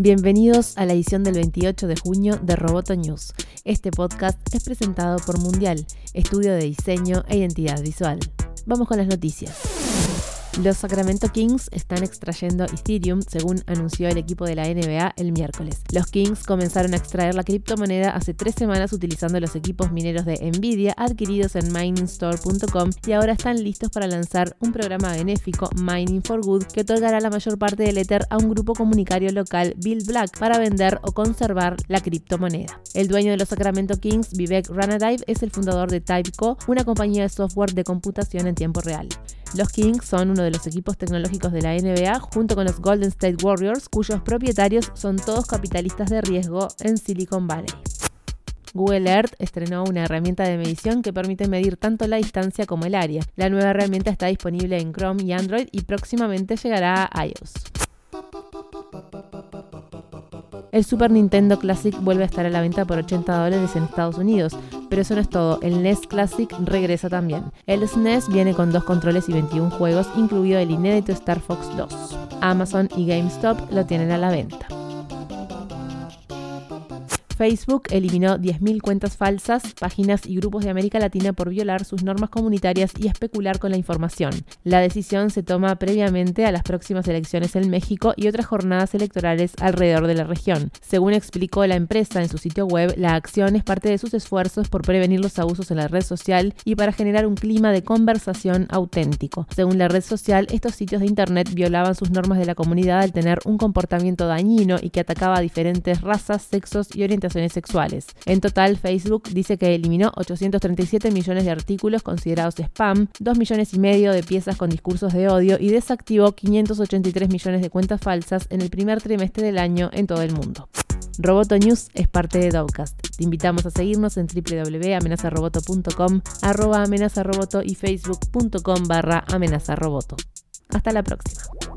Bienvenidos a la edición del 28 de junio de Roboto News. Este podcast es presentado por Mundial, estudio de diseño e identidad visual. Vamos con las noticias. Los Sacramento Kings están extrayendo Ethereum, según anunció el equipo de la NBA el miércoles. Los Kings comenzaron a extraer la criptomoneda hace tres semanas utilizando los equipos mineros de Nvidia adquiridos en miningstore.com y ahora están listos para lanzar un programa benéfico, Mining for Good, que otorgará la mayor parte del Ether a un grupo comunitario local, Bill Black, para vender o conservar la criptomoneda. El dueño de los Sacramento Kings, Vivek Ranadive, es el fundador de Typeco, una compañía de software de computación en tiempo real. Los Kings son uno de los equipos tecnológicos de la NBA junto con los Golden State Warriors, cuyos propietarios son todos capitalistas de riesgo en Silicon Valley. Google Earth estrenó una herramienta de medición que permite medir tanto la distancia como el área. La nueva herramienta está disponible en Chrome y Android y próximamente llegará a iOS. El Super Nintendo Classic vuelve a estar a la venta por 80 dólares en Estados Unidos, pero eso no es todo, el NES Classic regresa también. El SNES e viene con dos controles y 21 juegos, incluido el inédito Star Fox 2. Amazon y GameStop lo tienen a la venta. Facebook eliminó 10.000 cuentas falsas, páginas y grupos de América Latina por violar sus normas comunitarias y especular con la información. La decisión se toma previamente a las próximas elecciones en México y otras jornadas electorales alrededor de la región. Según explicó la empresa en su sitio web, la acción es parte de sus esfuerzos por prevenir los abusos en la red social y para generar un clima de conversación auténtico. Según la red social, estos sitios de Internet violaban sus normas de la comunidad al tener un comportamiento dañino y que atacaba a diferentes razas, sexos y sexuales. En total, Facebook dice que eliminó 837 millones de artículos considerados spam, 2 millones y medio de piezas con discursos de odio y desactivó 583 millones de cuentas falsas en el primer trimestre del año en todo el mundo. Roboto News es parte de Dowcast. Te invitamos a seguirnos en www.amenazaroboto.com, arroba amenazaroboto y facebook.com barra amenazaroboto. Hasta la próxima.